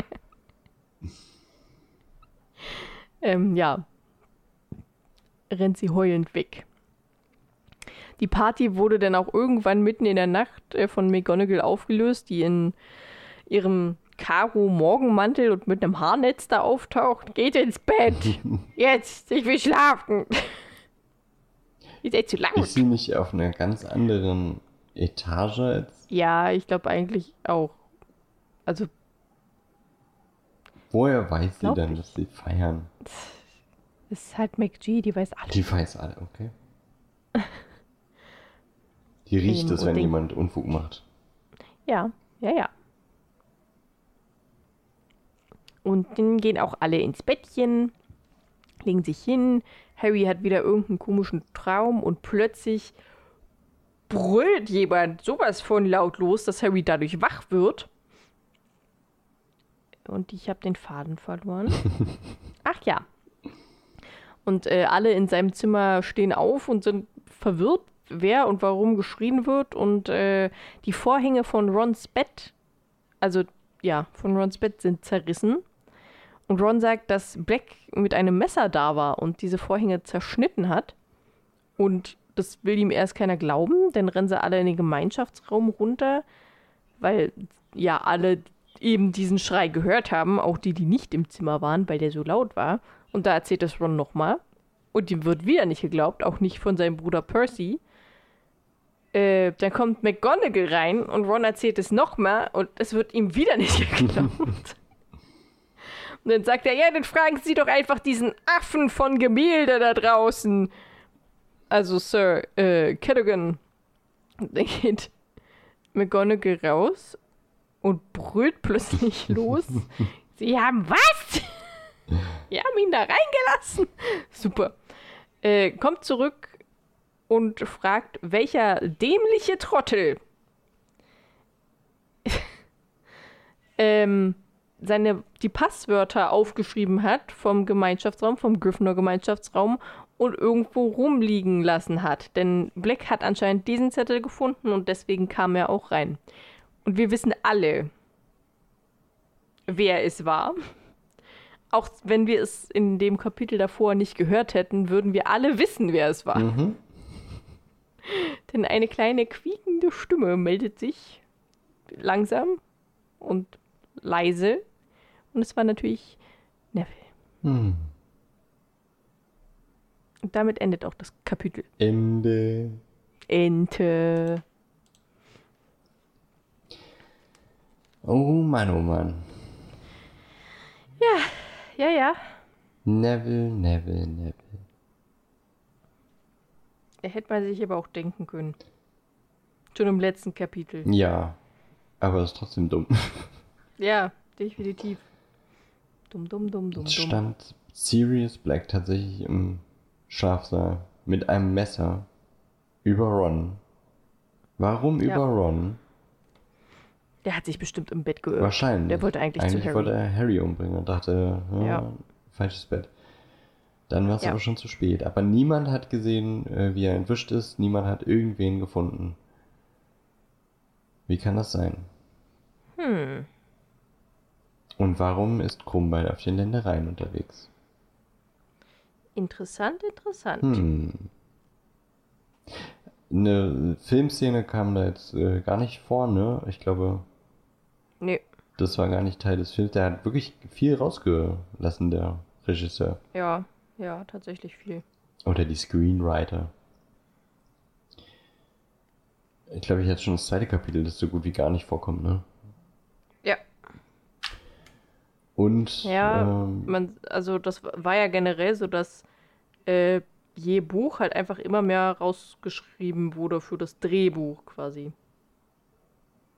ähm, ja. Rennt sie heulend weg. Die Party wurde dann auch irgendwann mitten in der Nacht äh, von McGonagall aufgelöst, die in ihrem Karo-Morgenmantel und mit einem Haarnetz da auftaucht. Geht ins Bett! [LAUGHS] Jetzt! Ich will schlafen! Ihr seid zu laut! Ist sie nicht auf einer ganz anderen Etage als. Ja, ich glaube eigentlich auch. Also, Woher weiß sie denn, ich. dass sie feiern? es ist halt McG, die weiß alles. Die weiß alle, okay. Die riecht Eben, es, wenn jemand Unfug macht. Ja, ja, ja. Und dann gehen auch alle ins Bettchen, legen sich hin. Harry hat wieder irgendeinen komischen Traum und plötzlich brüllt jemand sowas von laut los, dass Harry dadurch wach wird. Und ich habe den Faden verloren. [LAUGHS] Ach ja. Und äh, alle in seinem Zimmer stehen auf und sind verwirrt, wer und warum geschrien wird. Und äh, die Vorhänge von Rons Bett, also ja, von Rons Bett sind zerrissen. Und Ron sagt, dass Black mit einem Messer da war und diese Vorhänge zerschnitten hat. Und das will ihm erst keiner glauben, dann rennen sie alle in den Gemeinschaftsraum runter, weil ja alle eben diesen Schrei gehört haben, auch die, die nicht im Zimmer waren, weil der so laut war. Und da erzählt das Ron nochmal. Und ihm wird wieder nicht geglaubt, auch nicht von seinem Bruder Percy. Äh, dann kommt McGonagall rein und Ron erzählt es nochmal und es wird ihm wieder nicht [LAUGHS] geglaubt. Und dann sagt er, ja, dann fragen Sie doch einfach diesen Affen von Gemälde da draußen. Also Sir äh, Cadogan. Dann geht McGonagall raus und brüllt plötzlich [LAUGHS] los. Sie haben was? Wir haben ihn da reingelassen. Super. Äh, kommt zurück und fragt, welcher dämliche Trottel [LAUGHS] ähm, seine, die Passwörter aufgeschrieben hat vom Gemeinschaftsraum, vom Gryffindor Gemeinschaftsraum und irgendwo rumliegen lassen hat. Denn Black hat anscheinend diesen Zettel gefunden und deswegen kam er auch rein. Und wir wissen alle, wer es war. Auch wenn wir es in dem Kapitel davor nicht gehört hätten, würden wir alle wissen, wer es war. Mhm. [LAUGHS] Denn eine kleine quiekende Stimme meldet sich langsam und leise. Und es war natürlich Neville. Hm. Und damit endet auch das Kapitel. Ende. Ente. Oh Mann, oh Mann. Ja, ja. Neville, Neville, Neville. Er hätte man sich aber auch denken können. Schon im letzten Kapitel. Ja, aber ist trotzdem dumm. [LAUGHS] Ja, definitiv. Dumm, dumm, dumm, dumm, Es stand Sirius Black tatsächlich im Schlafsaal mit einem Messer über Ron. Warum Ja. über Ron? Der hat sich bestimmt im Bett geirrt. Wahrscheinlich. Der wollte eigentlich, Eigentlich zu Harry. wollte er Harry umbringen und dachte, ja, Ja. falsches Bett. Dann war es Ja. aber schon zu spät. Aber niemand hat gesehen, äh, wie er entwischt ist. Niemand hat irgendwen gefunden. Wie kann das sein? Hm. Und warum ist Krummbeil auf den Ländereien unterwegs? Interessant, interessant. Hm. Eine Filmszene kam da jetzt äh, gar nicht vor, ne? Ich glaube, Nee, das war gar nicht Teil des Films. Der hat wirklich viel rausgelassen, der Regisseur. ja, ja, tatsächlich viel. Oder die Screenwriter. Ich glaube, ich hatte schon das zweite Kapitel, das so gut wie gar nicht vorkommt, ne? Ja. Und Ja, ähm, Man, also das war ja generell so, dass äh, je Buch halt einfach immer mehr rausgeschrieben wurde für das Drehbuch quasi.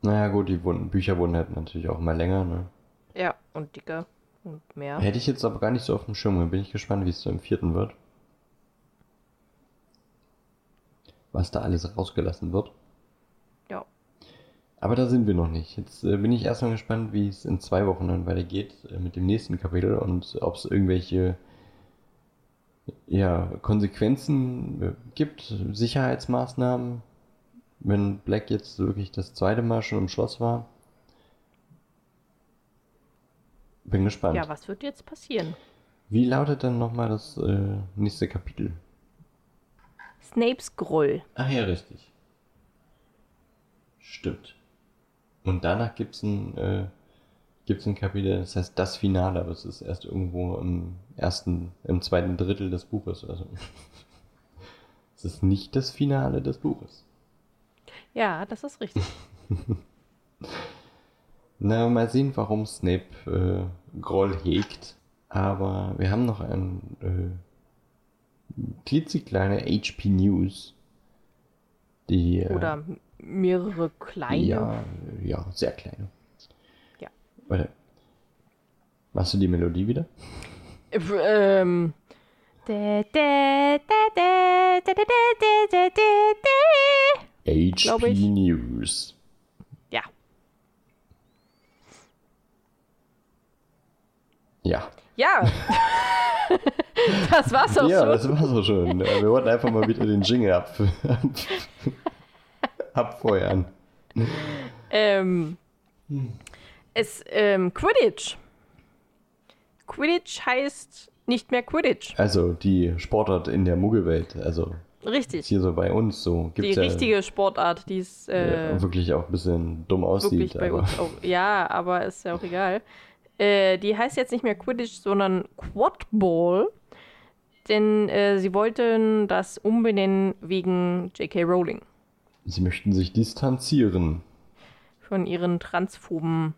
naja gut, die wurden, Bücher wurden halt natürlich auch immer länger, ne? Ja, und dicker und mehr. Hätte ich jetzt aber gar nicht so auf dem Schirm. Bin ich gespannt, wie es so im vierten wird. Was da alles rausgelassen wird. Aber da sind wir noch nicht. Jetzt äh, bin ich erstmal gespannt, wie es in zwei Wochen dann weitergeht äh, mit dem nächsten Kapitel und ob es irgendwelche ja, Konsequenzen äh, gibt, Sicherheitsmaßnahmen, wenn Black jetzt wirklich das zweite Mal schon im Schloss war. Bin gespannt. Ja, was wird jetzt passieren? Wie lautet dann nochmal das äh, nächste Kapitel? Snapes Groll. Ach ja, richtig. Stimmt. Und danach gibt's ein, äh, gibt's ein Kapitel, das heißt das Finale, aber es ist erst irgendwo im ersten, im zweiten Drittel des Buches. Also [LAUGHS] es ist nicht das Finale des Buches. Ja, das ist richtig. [LAUGHS] Na, mal sehen, warum Snape äh, Groll hegt. Aber wir haben noch ein äh, klitzekleine HP News. Die, äh, Oder mehrere kleine. Ja, ja, sehr kleine. Ja. Warte. Machst du die Melodie wieder? Äh, ähm. HP News. Ja. Ja. Ja. [LAUGHS] das war's auch ja, schon. Ja, das war's auch schon. Äh, wir wollten einfach mal wieder den Jingle ab. [LAUGHS] abfeuern. Ähm, es, ähm, Quidditch. Quidditch heißt nicht mehr Quidditch. Also die Sportart in der Muggelwelt, also Richtig. hier so bei uns so Die gibt's ja, richtige Sportart, die ist äh, ja wirklich auch ein bisschen dumm aussieht. aber auch. Ja, aber ist ja auch egal. Äh, die heißt jetzt nicht mehr Quidditch, sondern Quadball. Denn äh, sie wollten das umbenennen wegen J.K. Rowling. Sie möchten sich distanzieren. von ihren transphoben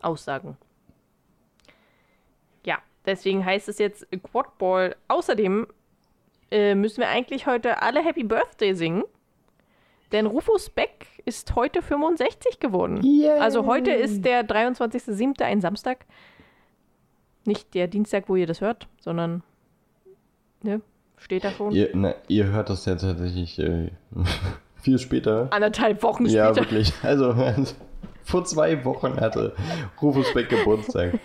Aussagen. Ja, deswegen heißt es jetzt Quadball. Außerdem äh, müssen wir eigentlich heute alle Happy Birthday singen. Denn Rufus Beck ist heute 65 geworden. Yay. Also heute ist der 23.07. ein Samstag. Nicht der Dienstag, wo ihr das hört, sondern ne, steht da schon. Ihr, na, ihr hört das ja tatsächlich äh, [LAUGHS] viel später. Anderthalb Wochen Ja, später. wirklich. Also, [LAUGHS] vor zwei Wochen hatte Rufus Beck Geburtstag.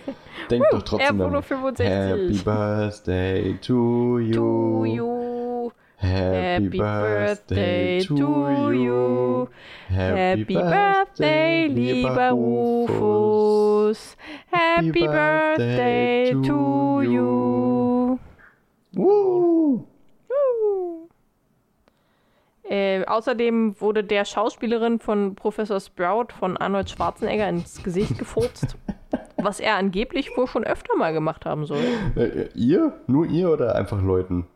Denkt doch trotzdem daran. 65. Happy Birthday to you. To you. Happy, Birthday to you. Happy Birthday, lieber Rufus. Happy Birthday to you. Woo. Äh, außerdem wurde der Schauspielerin von Professor Sprout von Arnold Schwarzenegger ins Gesicht gefurzt, [LAUGHS] was er angeblich wohl schon öfter mal gemacht haben soll. Äh, ihr? Nur ihr oder einfach Leuten?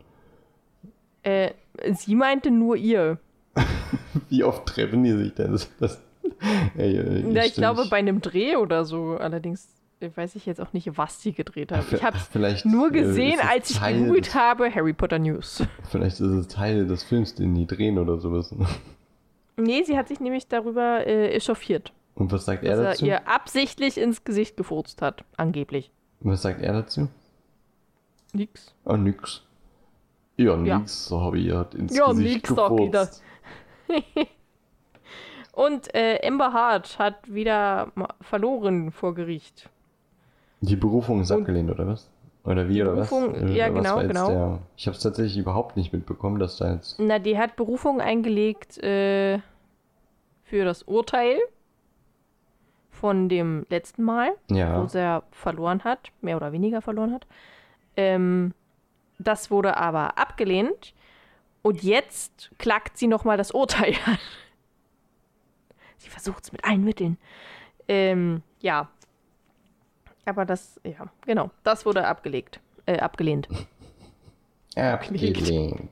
Äh, sie meinte nur ihr. [LAUGHS] Wie oft treffen die sich denn? Das, das, Ey, äh, Ja, ich glaube bei einem Dreh oder so. Allerdings weiß ich jetzt auch nicht, was sie gedreht haben. Ich habe es Vielleicht, nur äh, gesehen, es als ich Teil gegoogelt des- habe, Harry Potter News. Vielleicht ist es Teil des Films, den die drehen oder sowas. Nee, sie hat sich nämlich darüber äh, echauffiert, Und was sagt er dass er dazu? ihr absichtlich ins Gesicht gefurzt hat. Angeblich. Was sagt er dazu? Nix. Oh, nix. Ja, Ja. nix, so habe ich ihr ins Ja, Gesicht nix, gefurzt. [LAUGHS] Und äh, Amber Hart hat wieder verloren vor Gericht. Die Berufung ist Und- abgelehnt, oder was? Oder wie, oder Berufung, was? Äh, ja, was genau, genau. Der, ich habe es tatsächlich überhaupt nicht mitbekommen, dass da jetzt... Na, die hat Berufung eingelegt äh, für das Urteil von dem letzten Mal. wo Ja, sie ja verloren hat, mehr oder weniger verloren hat. Ähm, das wurde aber abgelehnt und jetzt klagt sie nochmal das Urteil an. [LAUGHS] Sie versucht es mit allen Mitteln. Ähm, ja. Aber das, ja, genau. Das wurde abgelegt. Äh, abgelehnt. [LAUGHS] abgelehnt. [LAUGHS]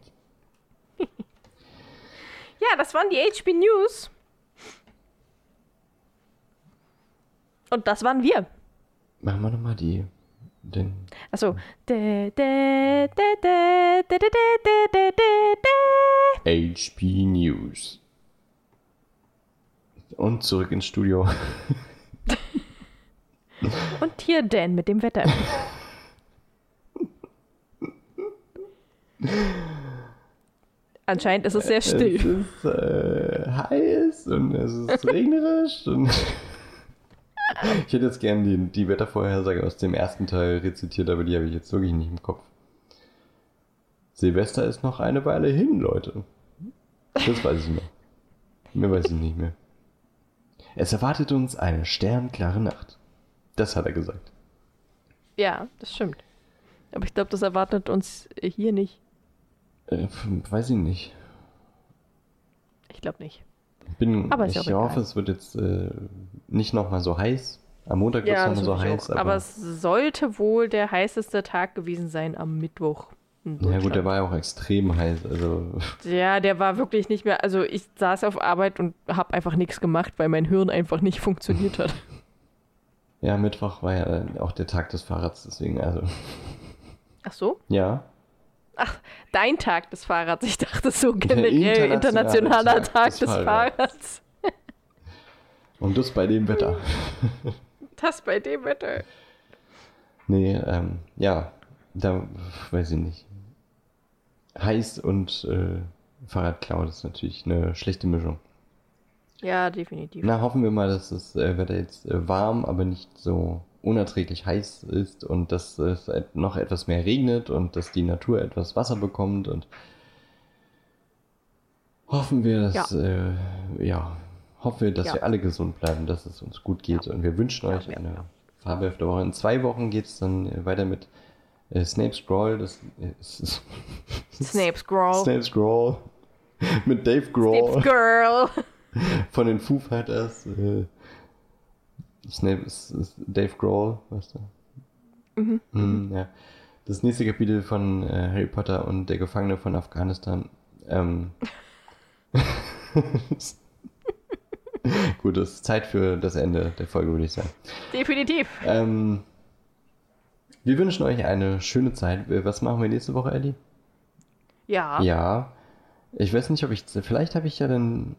ja, das waren die HP News. Und das waren wir. Machen wir nochmal die. Den. Achso. HP News. Und zurück ins Studio. [LAUGHS] [LAUGHS] Und hier Dan mit dem Wetter. Anscheinend ist es sehr Es still. ist äh, heiß und es ist regnerisch. [LAUGHS] Ich hätte jetzt gern die, die Wettervorhersage aus dem ersten Teil rezitiert, aber die habe ich jetzt wirklich nicht im Kopf. Silvester ist noch eine Weile hin, Leute. Das weiß ich noch. Mehr weiß ich nicht mehr. Es erwartet uns eine sternklare Nacht. Das hat er gesagt. Ja, das stimmt. Aber ich glaube, das erwartet uns hier nicht. Äh, weiß ich nicht. Ich glaube nicht. Bin, Aber ich hoffe, egal. es wird jetzt äh, nicht nochmal so heiß. Am Montag wird es Ja, nochmal so heiß. auch. aber es sollte wohl der heißeste Tag gewesen sein am Mittwoch. Ja gut, der war ja auch extrem heiß. Also [LAUGHS] Ja, der war wirklich nicht mehr. Also ich saß auf Arbeit und habe einfach nichts gemacht, weil mein Hirn einfach nicht funktioniert hat. [LAUGHS] ja, Mittwoch war ja dann auch der Tag des Fahrrads, deswegen also [LAUGHS] Ach so? ja. Dein Tag des Fahrrads. Ich dachte so generell internationale internationaler Tag Tag, des des, Fahrrads. Fahrrads. Und das bei dem Wetter. [LAUGHS] Das bei dem Wetter. Nee, ähm, ja, da weiß ich nicht. Heiß und äh, Fahrradklau, das ist natürlich eine schlechte Mischung. Ja, definitiv. Na, hoffen wir mal, dass das äh, Wetter jetzt äh, warm, aber nicht so unerträglich heiß ist und dass es noch etwas mehr regnet und dass die Natur etwas Wasser bekommt und hoffen wir, dass ja, äh, ja hoffen wir, dass Ja. wir alle gesund bleiben, dass es uns gut geht Ja. und wir wünschen euch eine fabelhafte Woche. In zwei Wochen geht es dann äh, weiter mit äh, Snape Scroll. Das ist [LAUGHS] Snape Scroll. Snape Scroll. [LAUGHS] mit Dave Grohl Snape Girl. [LAUGHS] [LAUGHS] von den Foo Fighters. Äh, Snape ist, ist Dave Grohl, weißt du? Mhm. Mhm, ja. Das nächste Kapitel von äh, Harry Potter und der Gefangene von Afghanistan. Ähm, [LAUGHS] Gut, es ist Zeit für das Ende der Folge, würde ich sagen. Definitiv. Ähm, wir wünschen euch eine schöne Zeit. Was machen wir nächste Woche, Ellie? Ja. Ja. Ich weiß nicht, ob ich. Vielleicht habe ich ja dann.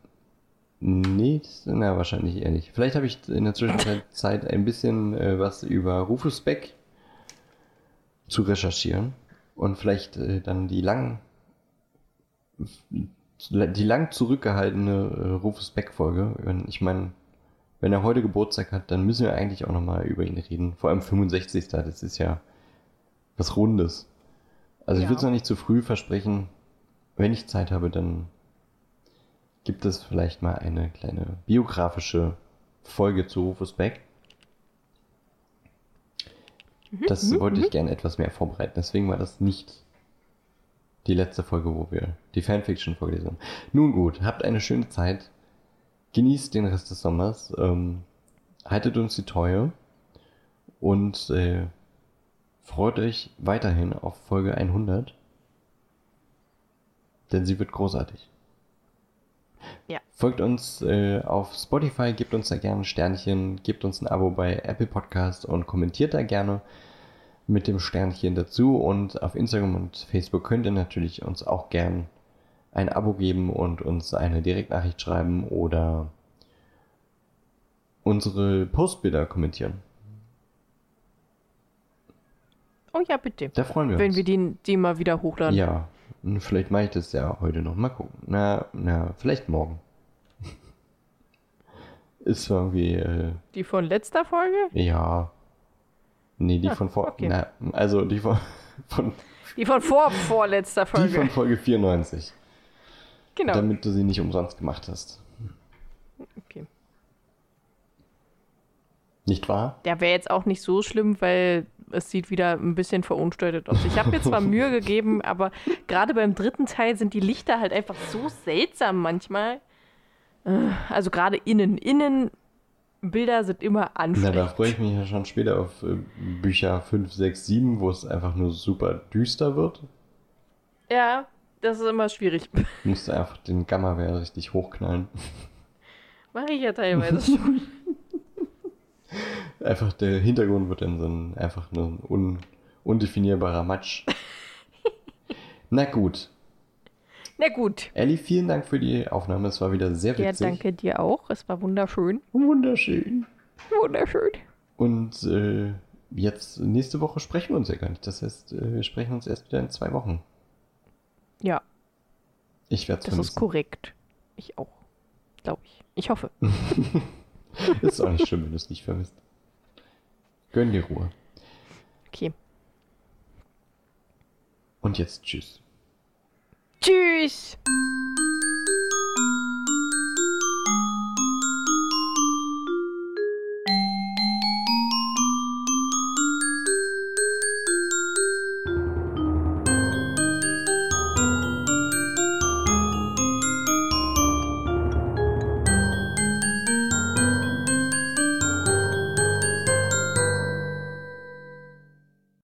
Nee, na, wahrscheinlich eher nicht. Vielleicht habe ich in der Zwischenzeit [CLEARS THROAT] Zeit, ein bisschen äh, was über Rufus Beck zu recherchieren. Und vielleicht äh, dann die lang. Die lang zurückgehaltene äh, Rufus Beck-Folge. Ich meine, wenn er heute Geburtstag hat, dann müssen wir eigentlich auch nochmal über ihn reden. Vor allem 65. Das ist ja was Rundes. Also ich Ja. würde es noch nicht zu früh versprechen. Wenn ich Zeit habe, dann gibt es vielleicht mal eine kleine biografische Folge zu Rufus Beck. Das wollte ich gerne etwas mehr vorbereiten. Deswegen war das nicht die letzte Folge, wo wir die Fanfiction vorgelesen haben. Nun gut, habt eine schöne Zeit. Genießt den Rest des Sommers. Ähm, haltet uns die Treue. Und äh, freut euch weiterhin auf Folge 100. Denn sie wird großartig. Ja. Folgt uns äh, auf Spotify, gebt uns da gerne ein Sternchen, gebt uns ein Abo bei Apple Podcast und kommentiert da gerne mit dem Sternchen dazu. Und auf Instagram und Facebook könnt ihr natürlich uns auch gern ein Abo geben und uns eine Direktnachricht schreiben oder unsere Postbilder kommentieren. Oh ja, bitte. Da freuen wir Wenn uns. wir die, die mal wieder hochladen. Ja, vielleicht mache ich das ja heute noch. Mal gucken. Na, na, vielleicht morgen. [LAUGHS] Ist irgendwie, äh, Die von letzter Folge? ja. Nee, die Ah, von vor. okay. Na, also die von, [LAUGHS] von, Die von vor vorletzter die Folge. von Folge 94. genau. Damit du sie nicht umsonst gemacht hast. Okay. Nicht wahr? Der wäre jetzt auch nicht so schlimm, weil es sieht wieder ein bisschen verunstaltet aus. Ich habe mir zwar Mühe [LAUGHS] gegeben, aber gerade beim dritten Teil sind die Lichter halt einfach so seltsam manchmal. Äh, Also gerade innen. Innen Bilder sind immer Na, anstrengend. da freue ich mich ja schon später auf äh, Bücher 5, 6, 7, wo es einfach nur super düster wird. Ja, das ist immer schwierig. Du musst einfach den Gamma-Wert richtig hochknallen. Mache ich ja teilweise schon. [LAUGHS] Einfach der Hintergrund wird dann so ein einfach nur ein un, undefinierbarer Matsch. [LAUGHS] Na gut. Na gut. Ellie, vielen Dank für die Aufnahme. Es war wieder sehr Ja, witzig. danke dir auch. Es war wunderschön. Wunderschön. Wunderschön. Und äh, jetzt, nächste Woche sprechen wir uns ja gar nicht. Das heißt, äh, wir sprechen uns erst wieder in zwei Wochen. Ja, Ich werde es das ist vermissen. korrekt. Ich auch. Glaube ich. Ich hoffe. [LAUGHS] Ist auch nicht schlimm, wenn du es nicht vermisst. Gönn dir Ruhe. Okay. Und jetzt tschüss. Tschüss.